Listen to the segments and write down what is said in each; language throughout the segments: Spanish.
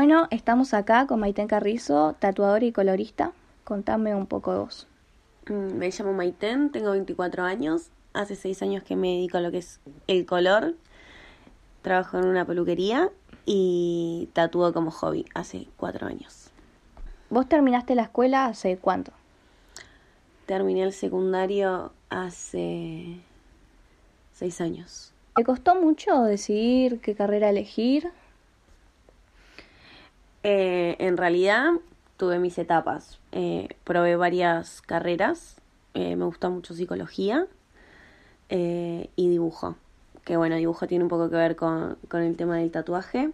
Bueno, estamos acá con Maiten Carrizo, tatuadora y colorista. Contame un poco de vos. Mm, Me llamo Maiten, tengo 24 años. Hace 6 años que me dedico a lo que es el color. Trabajo en una peluquería y tatúo como hobby hace 4 años. ¿Vos terminaste la escuela hace cuánto? Terminé el secundario hace 6 años. ¿Te costó mucho decidir qué carrera elegir? Eh, en realidad tuve mis etapas. Eh, probé varias carreras. Eh, me gustó mucho psicología eh, y dibujo. Que bueno, dibujo tiene un poco que ver con, con el tema del tatuaje.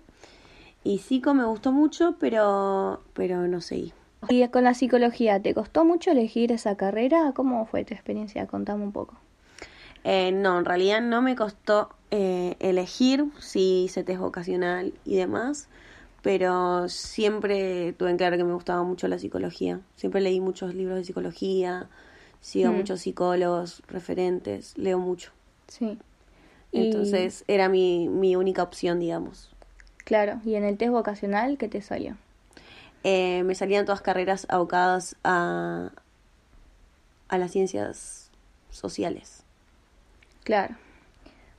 Y psico me gustó mucho, pero, pero no seguí. Y con la psicología, ¿te costó mucho elegir esa carrera? ¿Cómo fue tu experiencia? Contame un poco. Eh, no, en realidad no me costó eh, elegir, sí hice test vocacional y demás, pero siempre tuve en claro que me gustaba mucho la psicología. Siempre leí muchos libros de psicología, sigo a Mm. muchos psicólogos, referentes, leo mucho. Sí. Y- Entonces era mi, mi única opción, digamos. Claro, ¿y en el test vocacional qué te salió? Eh, me salían todas carreras abocadas a, a las ciencias sociales. Claro.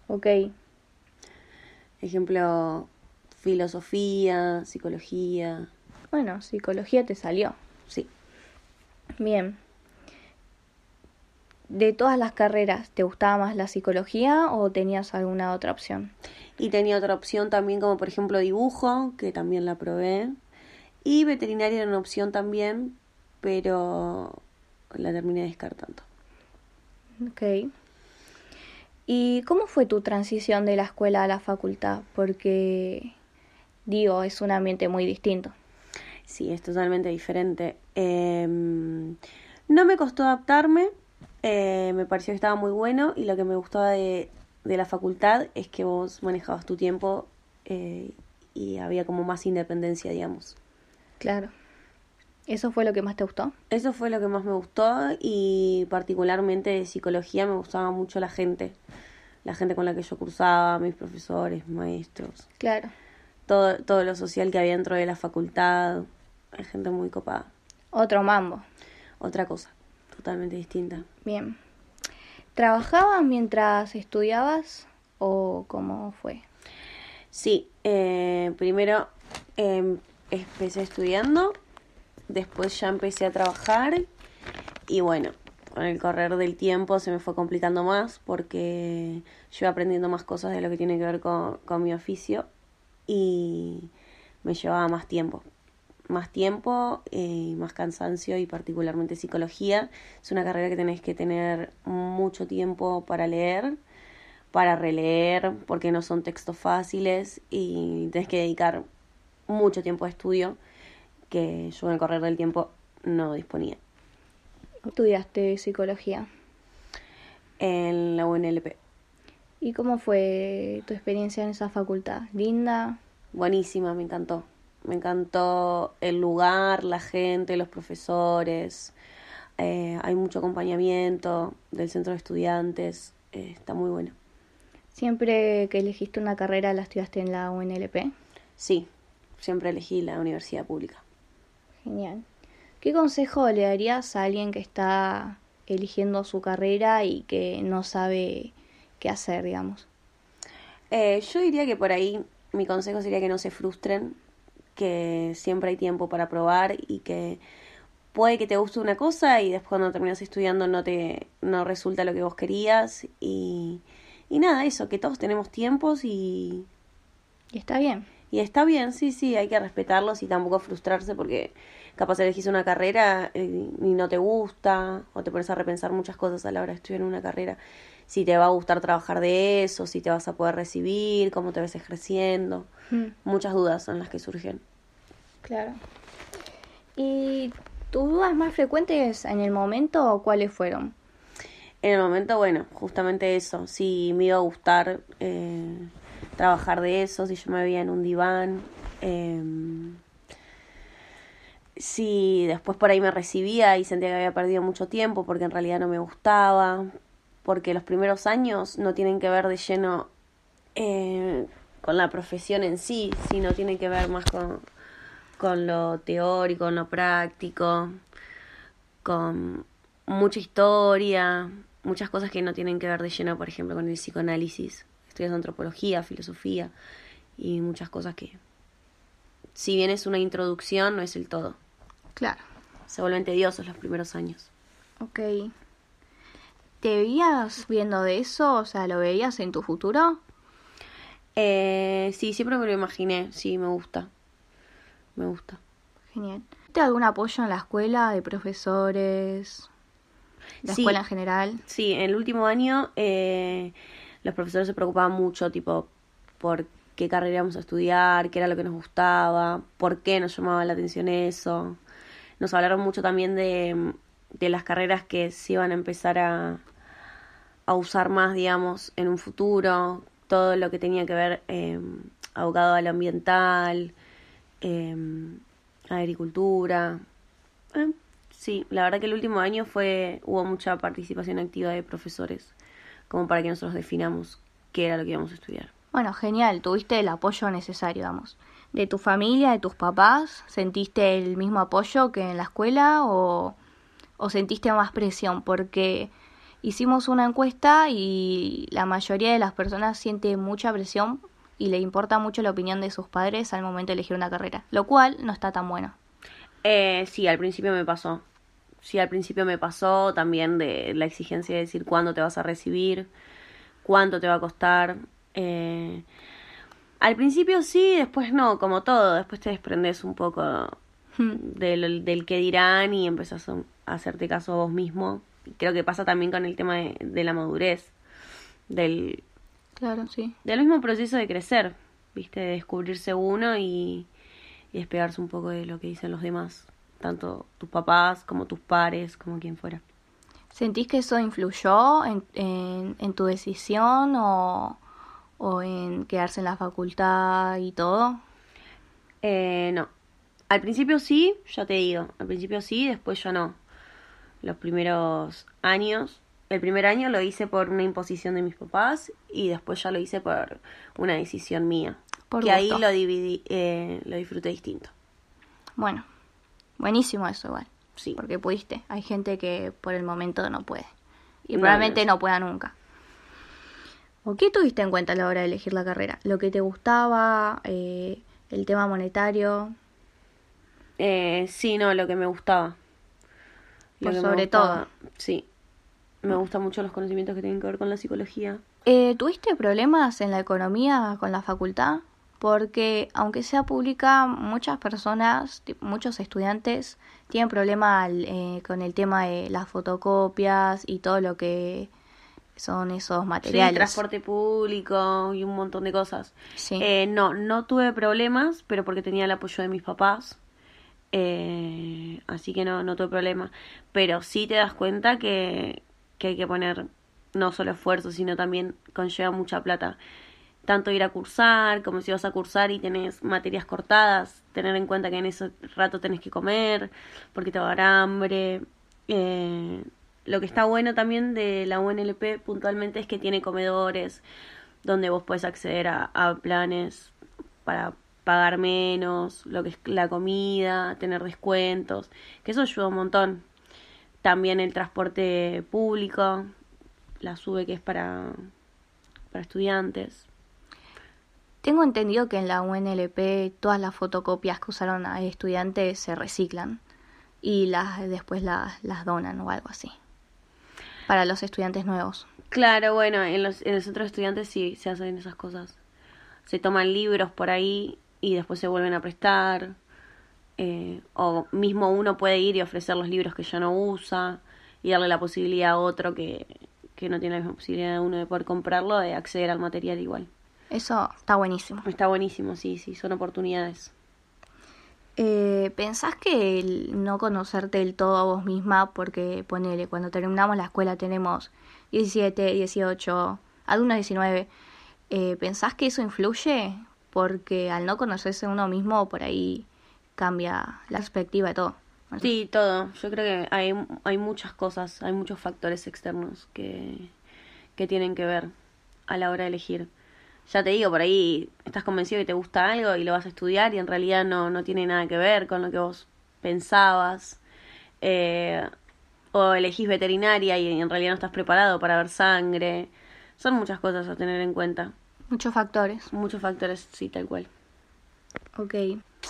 Ok. Ejemplo, filosofía, psicología, Bueno, psicología te salió. sí. Bien. De todas las carreras, ¿te gustaba más la psicología o tenías alguna otra opción? Y tenía otra opción también, como por ejemplo dibujo, que también la probé. Y veterinaria era una opción también, pero la terminé descartando. Ok. ¿Y cómo fue tu transición de la escuela a la facultad? Porque, digo, es un ambiente muy distinto. Sí, es totalmente diferente. Eh, no me costó adaptarme, eh, me pareció que estaba muy bueno y lo que me gustaba de, de la facultad es que vos manejabas tu tiempo eh, y había como más independencia, digamos. Claro. ¿Eso fue lo que más te gustó? Eso fue lo que más me gustó y particularmente de psicología me gustaba mucho la gente, la gente con la que yo cursaba, mis profesores, maestros, Claro. Todo, todo lo social que había dentro de la facultad, hay gente muy copada, Otro mambo. otra cosa, totalmente distinta. Bien. ¿Trabajabas mientras estudiabas o cómo fue? Sí, eh, primero eh, empecé estudiando, después ya empecé a trabajar y bueno, con el correr del tiempo se me fue complicando más porque yo iba aprendiendo más cosas de lo que tiene que ver con, con mi oficio y me llevaba más tiempo. Más tiempo y más cansancio y particularmente psicología. Es una carrera que tenés que tener mucho tiempo para leer para releer, porque no son textos fáciles y tienes que dedicar mucho tiempo de estudio que yo en el correr del tiempo no disponía. Estudiaste psicología. En la UNLP. ¿Y cómo fue tu experiencia en esa facultad? ¿Linda? Buenísima, me encantó. Me encantó el lugar, la gente, los profesores. Eh, hay mucho acompañamiento del centro de estudiantes. Eh, está muy bueno. ¿Siempre que elegiste una carrera la estudiaste en la UNLP? Sí, siempre elegí la universidad pública. Genial. ¿Qué consejo le darías a alguien que está eligiendo su carrera y que no sabe qué hacer, digamos? Eh, yo diría que por ahí mi consejo sería que no se frustren, que siempre hay tiempo para probar y que puede que te guste una cosa y después cuando terminas estudiando no te no resulta lo que vos querías y, y nada, eso, que todos tenemos tiempos y, Y está bien. Y está bien, sí, sí, hay que respetarlos y tampoco frustrarse porque capaz elegís una carrera eh, y no te gusta o te pones a repensar muchas cosas a la hora de estudiar una carrera. Si te va a gustar trabajar de eso, si te vas a poder recibir, cómo te ves ejerciendo. Mm, Muchas dudas son las que surgen. claro. ¿Y tus dudas más frecuentes en el momento cuáles fueron? En el momento, bueno, justamente eso, si me iba a gustar eh, trabajar de eso, si yo me veía en un diván, eh, si después por ahí me recibía y sentía que había perdido mucho tiempo porque en realidad no me gustaba, porque los primeros años no tienen que ver de lleno eh, con la profesión en sí, sino tienen que ver más con, con lo teórico, con lo práctico, con mucha historia, muchas cosas que no tienen que ver de lleno, por ejemplo, con el psicoanálisis. Estudias antropología, filosofía y muchas cosas que, si bien es una introducción, no es el todo. Claro. Se vuelven tediosos los primeros años. Ok. ¿Te veías viendo de eso? O sea, ¿lo veías en tu futuro? Eh, sí, siempre me lo imaginé. Sí, me gusta. Me gusta. Genial. ¿Te algún apoyo en la escuela de profesores? ¿La Sí. escuela en general? Sí, en el último año eh, los profesores se preocupaban mucho, tipo, por qué carrera íbamos a estudiar, qué era lo que nos gustaba, por qué nos llamaba la atención eso. Nos hablaron mucho también de, de las carreras que se iban a empezar a, a usar más, digamos, en un futuro, todo lo que tenía que ver eh, abogado a lo ambiental, eh, agricultura. Eh, sí, la verdad que el último año fue hubo mucha participación activa de profesores, como para que nosotros definamos qué era lo que íbamos a estudiar. Bueno, genial. Tuviste el apoyo necesario, vamos. ¿De tu familia, de tus papás? ¿Sentiste el mismo apoyo que en la escuela o, o sentiste más presión? Porque hicimos una encuesta y la mayoría de las personas siente mucha presión y le importa mucho la opinión de sus padres al momento de elegir una carrera, lo cual no está tan bueno. Eh, sí, al principio me pasó. Sí, al principio me pasó también de la exigencia de decir cuándo te vas a recibir, cuánto te va a costar. Eh, al principio sí, después no, como todo. Después te desprendes un poco del, del que dirán y empezás a hacerte caso a vos mismo. Creo que pasa también con el tema de, de la madurez, del, Claro, sí. del mismo proceso de crecer, ¿viste? De descubrirse uno y, y despegarse un poco de lo que dicen los demás, tanto tus papás como tus pares, como quien fuera. ¿Sentís que eso influyó en, en, en tu decisión o, o en quedarse en la facultad y todo? Eh, no. Al principio sí, ya te digo, al principio sí, después ya no. Los primeros años, el primer año lo hice por una imposición de mis papás y después ya lo hice por una decisión mía. Por que ahí gusto. lo dividí, eh, lo disfruté distinto. Bueno, buenísimo eso igual. Sí. Porque pudiste. Hay gente que por el momento no puede. Y No, probablemente no. no pueda nunca. ¿O qué tuviste en cuenta a la hora de elegir la carrera? ¿Lo que te gustaba? Eh, ¿El tema monetario? Eh, sí, no, lo que me gustaba. Lo que sobre gustaba, Sí. Me gustan mucho los conocimientos que tienen que ver con la psicología. Eh, ¿Tuviste problemas en la economía con la facultad? Porque aunque sea pública, muchas personas, muchos estudiantes tienen problemas eh, con el tema de las fotocopias y todo lo que son esos Sí, materiales. transporte público y un montón de cosas. Sí. Eh, no, no tuve problemas, pero porque tenía el apoyo de mis papás. Eh, así que no, no tuve problema. Pero sí te das cuenta que, que hay que poner no solo esfuerzo, sino también conlleva mucha plata. Tanto ir a cursar, como si vas a cursar y tenés materias cortadas, tener en cuenta que en ese rato tenés que comer, porque te va a dar hambre. Eh, lo que está bueno también de la UNLP puntualmente es que tiene comedores donde vos puedes acceder a, a planes para pagar menos, lo que es la comida, tener descuentos, que eso ayuda un montón. También el transporte público, la SUBE que es para, para estudiantes. Tengo entendido que en la UNLP todas las fotocopias que usaron a estudiantes se reciclan y las después las, donan o algo así. Para los estudiantes nuevos. Claro, bueno, en los, en los de estudiantes sí se hacen esas cosas. Se toman libros por ahí y después se vuelven a prestar. eh, o mismo uno puede ir y ofrecer los libros que ya no usa y darle la posibilidad a otro que, que no tiene la misma posibilidad de uno de poder comprarlo, de acceder al material igual. Eso está buenísimo. Está buenísimo, sí, sí, son oportunidades. Eh, ¿Pensás que el no conocerte del todo a vos misma, porque ponele, cuando terminamos la escuela tenemos 17, 18, algunos 19, eh, ¿pensás que eso influye? Porque al no conocerse uno mismo, por ahí cambia la perspectiva de todo. Sí, todo. Yo creo que hay, hay muchas cosas, hay muchos factores externos que, que tienen que ver a la hora de elegir. Ya te digo, por ahí estás convencido que te gusta algo y lo vas a estudiar y en realidad no, no tiene nada que ver con lo que vos pensabas. Eh, o elegís veterinaria y en realidad no estás preparado para ver sangre. Son muchas cosas a tener en cuenta. Muchos factores. Muchos factores, sí, tal cual. Ok.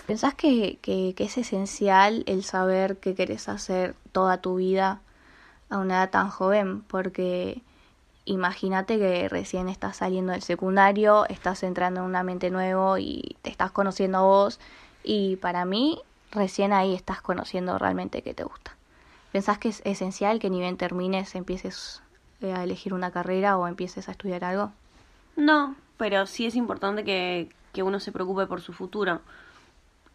¿Pensás que, que, que es esencial el saber qué querés hacer toda tu vida a una edad tan joven? Porque imagínate que recién estás saliendo del secundario, estás entrando en un ambiente nuevo y te estás conociendo a vos. Y para mí, recién ahí estás conociendo realmente qué te gusta. ¿Pensás que es esencial que ni bien termines empieces eh, a elegir una carrera o empieces a estudiar algo? No, pero sí es importante que, que uno se preocupe por su futuro.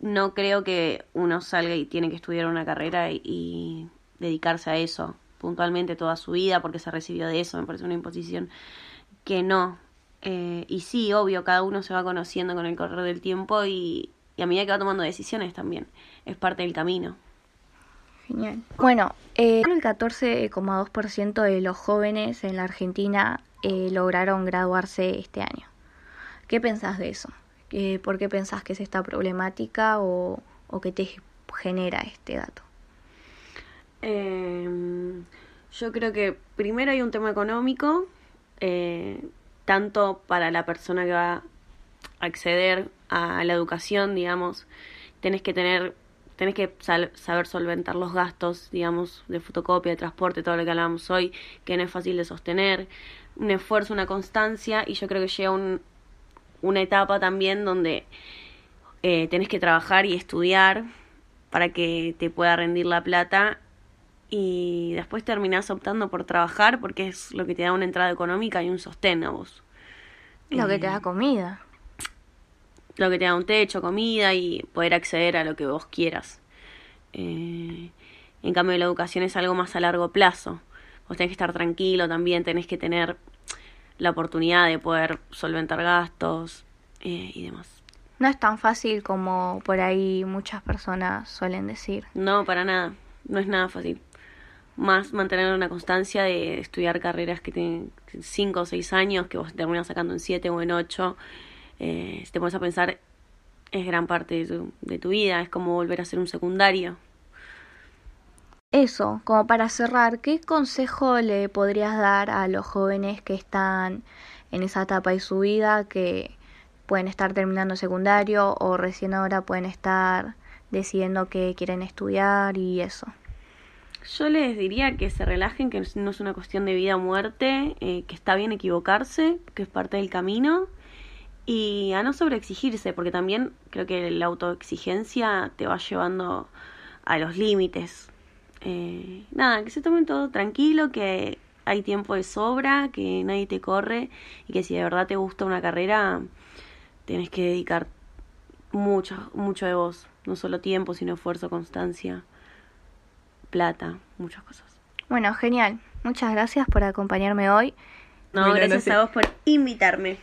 No creo que uno salga y tiene que estudiar una carrera y, y dedicarse a eso puntualmente toda su vida porque se recibió de eso, me parece una imposición que no. Eh, y sí, obvio, cada uno se va conociendo con el correr del tiempo y, y a medida que va tomando decisiones también. Es parte del camino. Genial. Bueno, eh, el 14,2% de los jóvenes en la Argentina eh, lograron graduarse este año. ¿Qué pensás de eso? Eh, ¿Por qué pensás que es esta problemática o, o qué te genera este dato? Eh, yo creo que primero hay un tema económico, eh, tanto para la persona que va a acceder a la educación, digamos, tenés que tener, tenés que saber solventar los gastos, digamos, de fotocopia, de transporte, todo lo que hablábamos hoy, que no es fácil de sostener, un esfuerzo, una constancia, y yo creo que llega un, una etapa también donde eh, tenés que trabajar y estudiar para que te pueda rendir la plata y después terminás optando por trabajar porque es lo que te da una entrada económica y un sostén a vos. Lo que te Eh, da comida. lo que te da un techo, comida y poder acceder a lo que vos quieras. Eh, en cambio, la educación es algo más a largo plazo. Vos tenés que estar tranquilo también, tenés que tener la oportunidad de poder solventar gastos eh, y demás. No es tan fácil como por ahí muchas personas suelen decir. No, para nada. No es nada fácil. Más mantener una constancia de estudiar carreras que tienen 5 o 6 años, que vos terminas sacando en 7 o en 8. Eh, si te pones a pensar, es gran parte de tu, de tu vida. Es como volver a ser un secundario. Eso, como para cerrar, ¿qué consejo le podrías dar a los jóvenes que están en esa etapa de su vida, que pueden estar terminando secundario o recién ahora pueden estar decidiendo qué quieren estudiar y eso? Yo les diría que se relajen, que no es una cuestión de vida o muerte, eh, que está bien equivocarse, que es parte del camino, y a no sobreexigirse, porque también creo que la autoexigencia te va llevando a los límites. Eh, nada, que se tomen todo tranquilo, que hay tiempo de sobra, que nadie te corre, y que si de verdad te gusta una carrera, tienes que dedicar mucho, mucho de vos, no solo tiempo, sino esfuerzo, constancia plata, muchas cosas. Bueno, genial. Muchas gracias por acompañarme hoy. No, Bueno, no gracias sé. a vos por invitarme.